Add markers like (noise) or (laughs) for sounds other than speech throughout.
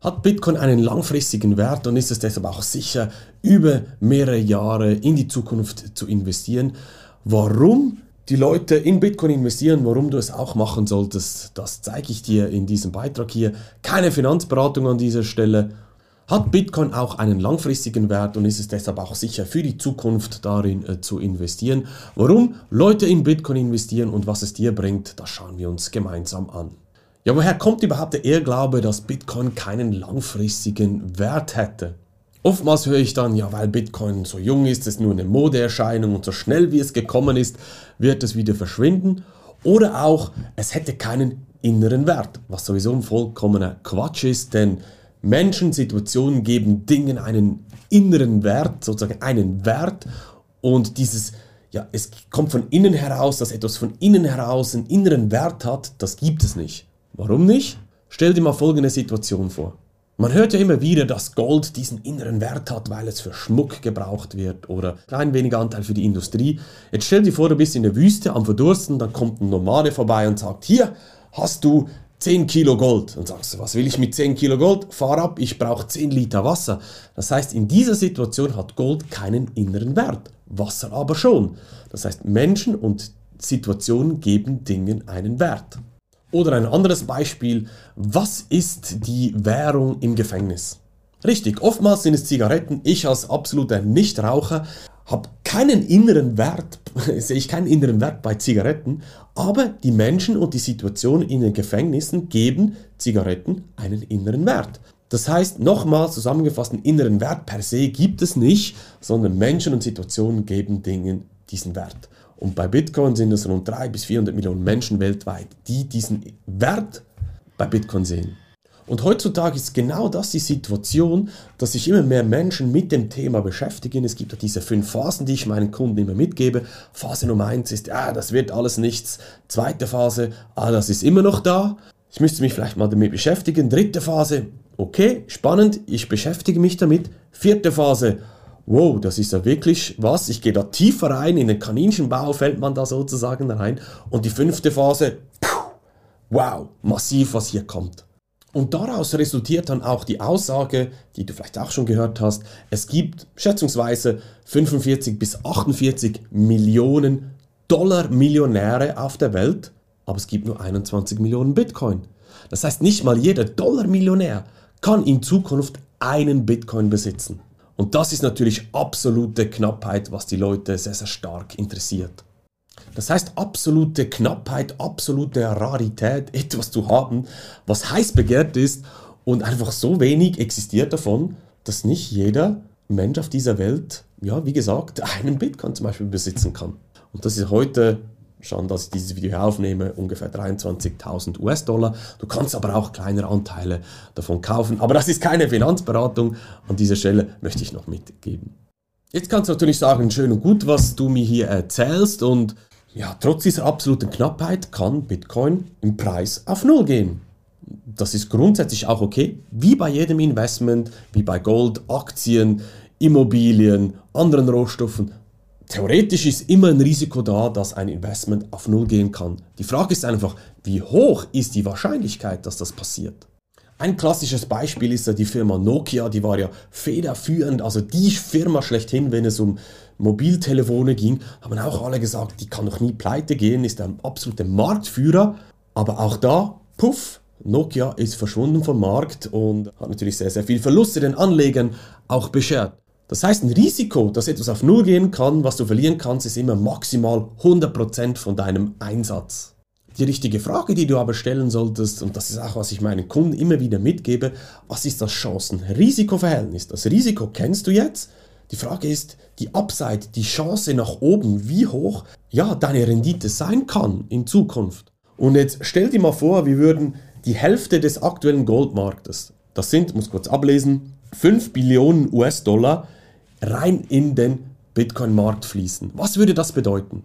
Hat Bitcoin einen langfristigen Wert und ist es deshalb auch sicher, über mehrere Jahre in die Zukunft zu investieren? Warum die Leute in Bitcoin investieren, warum du es auch machen solltest, das zeige ich dir in diesem Beitrag hier. Keine Finanzberatung an dieser Stelle. Hat Bitcoin auch einen langfristigen Wert und ist es deshalb auch sicher für die Zukunft darin äh, zu investieren? Warum Leute in Bitcoin investieren und was es dir bringt, das schauen wir uns gemeinsam an. Ja, woher kommt überhaupt der Irrglaube, dass Bitcoin keinen langfristigen Wert hätte? Oftmals höre ich dann, ja, weil Bitcoin so jung ist, ist nur eine Modeerscheinung und so schnell wie es gekommen ist, wird es wieder verschwinden. Oder auch, es hätte keinen inneren Wert, was sowieso ein vollkommener Quatsch ist, denn Menschen, Situationen geben Dingen einen inneren Wert, sozusagen einen Wert und dieses, ja, es kommt von innen heraus, dass etwas von innen heraus einen inneren Wert hat, das gibt es nicht. Warum nicht? Stell dir mal folgende Situation vor. Man hört ja immer wieder, dass Gold diesen inneren Wert hat, weil es für Schmuck gebraucht wird oder klein weniger Anteil für die Industrie. Jetzt stell dir vor, du bist in der Wüste am Verdursten, dann kommt ein Nomade vorbei und sagt, hier hast du 10 Kilo Gold. Und sagst du, was will ich mit 10 Kilo Gold? Fahr ab, ich brauche 10 Liter Wasser. Das heißt, in dieser Situation hat Gold keinen inneren Wert, Wasser aber schon. Das heißt, Menschen und Situationen geben Dingen einen Wert. Oder ein anderes Beispiel, was ist die Währung im Gefängnis? Richtig, oftmals sind es Zigaretten. Ich als absoluter Nichtraucher habe keinen inneren Wert, (laughs) sehe ich keinen inneren Wert bei Zigaretten, aber die Menschen und die Situation in den Gefängnissen geben Zigaretten einen inneren Wert. Das heißt, nochmal zusammengefasst, einen inneren Wert per se gibt es nicht, sondern Menschen und Situationen geben Dingen diesen Wert. Und bei Bitcoin sind es rund 300 bis 400 Millionen Menschen weltweit, die diesen Wert bei Bitcoin sehen. Und heutzutage ist genau das die Situation, dass sich immer mehr Menschen mit dem Thema beschäftigen. Es gibt ja diese fünf Phasen, die ich meinen Kunden immer mitgebe. Phase Nummer eins ist, ja, das wird alles nichts. Zweite Phase, ah, das ist immer noch da. Ich müsste mich vielleicht mal damit beschäftigen. Dritte Phase, okay, spannend, ich beschäftige mich damit. Vierte Phase, wow, das ist ja wirklich was. Ich gehe da tiefer rein, in den Kaninchenbau fällt man da sozusagen rein. Und die fünfte Phase, wow, massiv, was hier kommt. Und daraus resultiert dann auch die Aussage, die du vielleicht auch schon gehört hast, es gibt schätzungsweise 45 bis 48 Millionen Dollar Millionäre auf der Welt, aber es gibt nur 21 Millionen Bitcoin. Das heißt, nicht mal jeder Dollar Millionär kann in Zukunft einen Bitcoin besitzen. Und das ist natürlich absolute Knappheit, was die Leute sehr, sehr stark interessiert. Das heißt, absolute Knappheit, absolute Rarität, (laughs) etwas zu haben, was heiß begehrt ist und einfach so wenig existiert davon, dass nicht jeder Mensch auf dieser Welt, ja, wie gesagt, (laughs) einen Bitcoin zum Beispiel besitzen kann. Und das ist heute schon, dass ich dieses Video aufnehme, ungefähr 23.000 US-Dollar. Du kannst aber auch kleinere Anteile davon kaufen. Aber das ist keine Finanzberatung. An dieser Stelle möchte ich noch mitgeben. Jetzt kannst du natürlich sagen, schön und gut, was du mir hier erzählst. Und ja, trotz dieser absoluten Knappheit kann Bitcoin im Preis auf Null gehen. Das ist grundsätzlich auch okay, wie bei jedem Investment, wie bei Gold, Aktien, Immobilien, anderen Rohstoffen theoretisch ist immer ein Risiko da, dass ein Investment auf Null gehen kann. Die Frage ist einfach, wie hoch ist die Wahrscheinlichkeit, dass das passiert? Ein klassisches Beispiel ist ja die Firma Nokia, die war ja federführend, also die Firma schlechthin, wenn es um Mobiltelefone ging, haben auch alle gesagt, die kann doch nie pleite gehen, ist ein absoluter Marktführer. Aber auch da, puff, Nokia ist verschwunden vom Markt und hat natürlich sehr, sehr viel Verluste den Anlegern auch beschert. Das heißt, ein Risiko, dass etwas auf Null gehen kann, was du verlieren kannst, ist immer maximal 100% von deinem Einsatz. Die richtige Frage, die du aber stellen solltest, und das ist auch, was ich meinen Kunden immer wieder mitgebe, was ist das Chancen-Risiko-Verhältnis? Das Risiko kennst du jetzt. Die Frage ist, die Upside, die Chance nach oben, wie hoch ja deine Rendite sein kann in Zukunft. Und jetzt stell dir mal vor, wir würden die Hälfte des aktuellen Goldmarktes, das sind, muss kurz ablesen, 5 Billionen US-Dollar rein in den Bitcoin-Markt fließen. Was würde das bedeuten?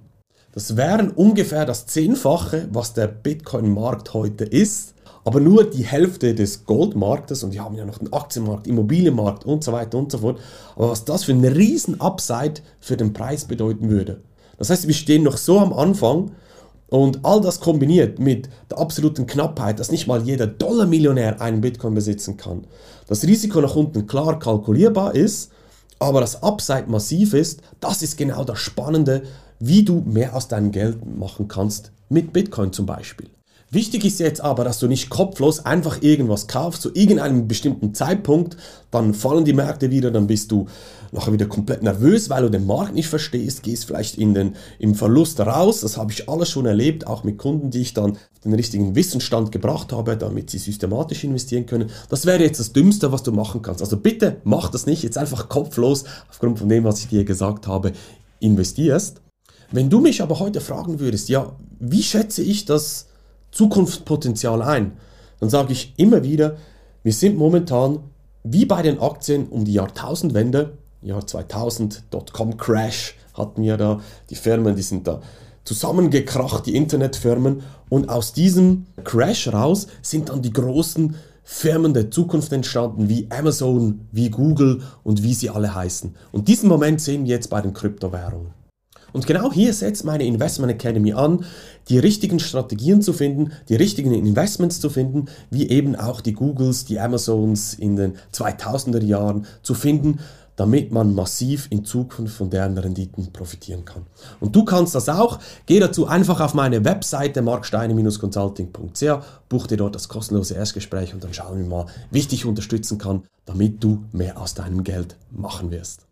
Das wären ungefähr das Zehnfache, was der Bitcoin-Markt heute ist, aber nur die Hälfte des Goldmarktes und wir haben ja noch den Aktienmarkt, Immobilienmarkt und so weiter und so fort. Aber was das für einen riesen Upside für den Preis bedeuten würde. Das heißt, wir stehen noch so am Anfang Und all das kombiniert mit der absoluten Knappheit, dass nicht mal jeder Dollar-Millionär einen Bitcoin besitzen kann. Das Risiko nach unten klar kalkulierbar ist, aber das Upside massiv ist, das ist genau das Spannende, wie du mehr aus deinem Geld machen kannst mit Bitcoin zum Beispiel. Wichtig ist jetzt aber, dass du nicht kopflos einfach irgendwas kaufst zu irgendeinem bestimmten Zeitpunkt, dann fallen die Märkte wieder, dann bist du nachher wieder komplett nervös, weil du den Markt nicht verstehst, gehst vielleicht in den, im Verlust raus. Das habe ich alles schon erlebt, auch mit Kunden, die ich dann den richtigen Wissensstand gebracht habe, damit sie systematisch investieren können. Das wäre jetzt das Dümmste, was du machen kannst. Also bitte mach das nicht, jetzt einfach kopflos, aufgrund von dem, was ich dir gesagt habe, investierst. Wenn du mich aber heute fragen würdest, ja, wie schätze ich das Zukunftspotenzial ein, dann sage ich immer wieder, wir sind momentan wie bei den Aktien um die Jahrtausendwende, Jahr 2000, Dotcom-Crash hatten wir da, die Firmen, die sind da zusammengekracht, die Internetfirmen. Und aus diesem Crash raus sind dann die großen Firmen der Zukunft entstanden, wie Amazon, wie Google und wie sie alle heißen. Und diesen Moment sehen wir jetzt bei den Kryptowährungen. Und genau hier setzt meine Investment Academy an, die richtigen Strategien zu finden, die richtigen Investments zu finden, wie eben auch die Googles, die Amazons in den 2000er Jahren zu finden, damit man massiv in Zukunft von deren Renditen profitieren kann. Und du kannst das auch. Geh dazu einfach auf meine Webseite marksteine-consulting.ch, buch dir dort das kostenlose Erstgespräch und dann schauen wir mal, wie ich dich unterstützen kann, damit du mehr aus deinem Geld machen wirst.